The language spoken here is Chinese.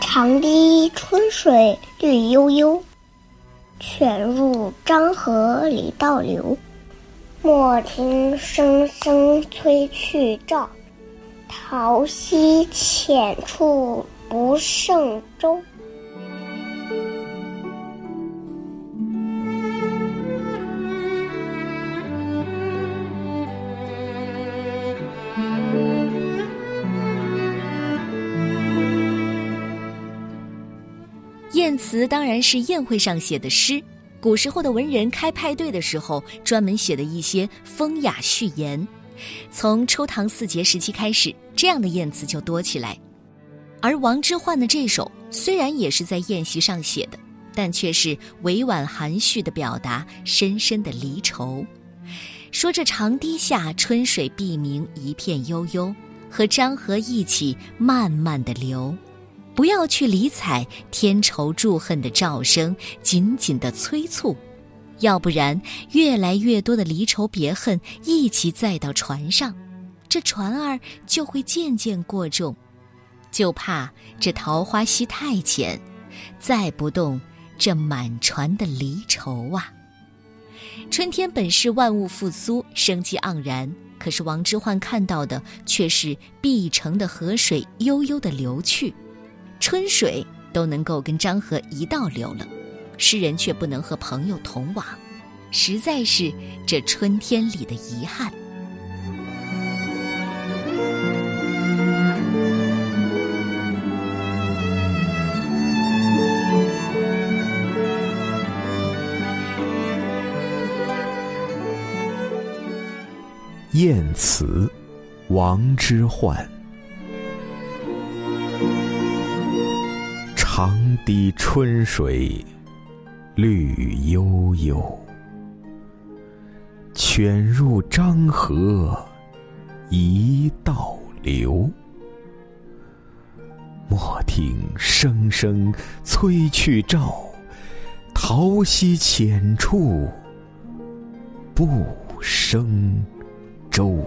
长堤春水绿悠悠，泉入漳河里倒流。莫听声声催去棹，桃溪浅处不胜舟。燕词当然是宴会上写的诗，古时候的文人开派对的时候专门写的一些风雅序言。从初唐四杰时期开始，这样的宴词就多起来。而王之涣的这首虽然也是在宴席上写的，但却是委婉含蓄的表达深深的离愁，说这长堤下春水碧明一片悠悠，和漳河一起慢慢的流。不要去理睬添愁祝恨的赵声，紧紧的催促，要不然越来越多的离愁别恨一起载到船上，这船儿就会渐渐过重，就怕这桃花溪太浅，载不动这满船的离愁啊。春天本是万物复苏、生机盎然，可是王之涣看到的却是碧城的河水悠悠的流去。春水都能够跟漳河一道流了，诗人却不能和朋友同往，实在是这春天里的遗憾。燕词，王之涣。滴春水绿悠悠，泉入漳河一道流。莫听声声催去棹，桃溪浅处不胜舟。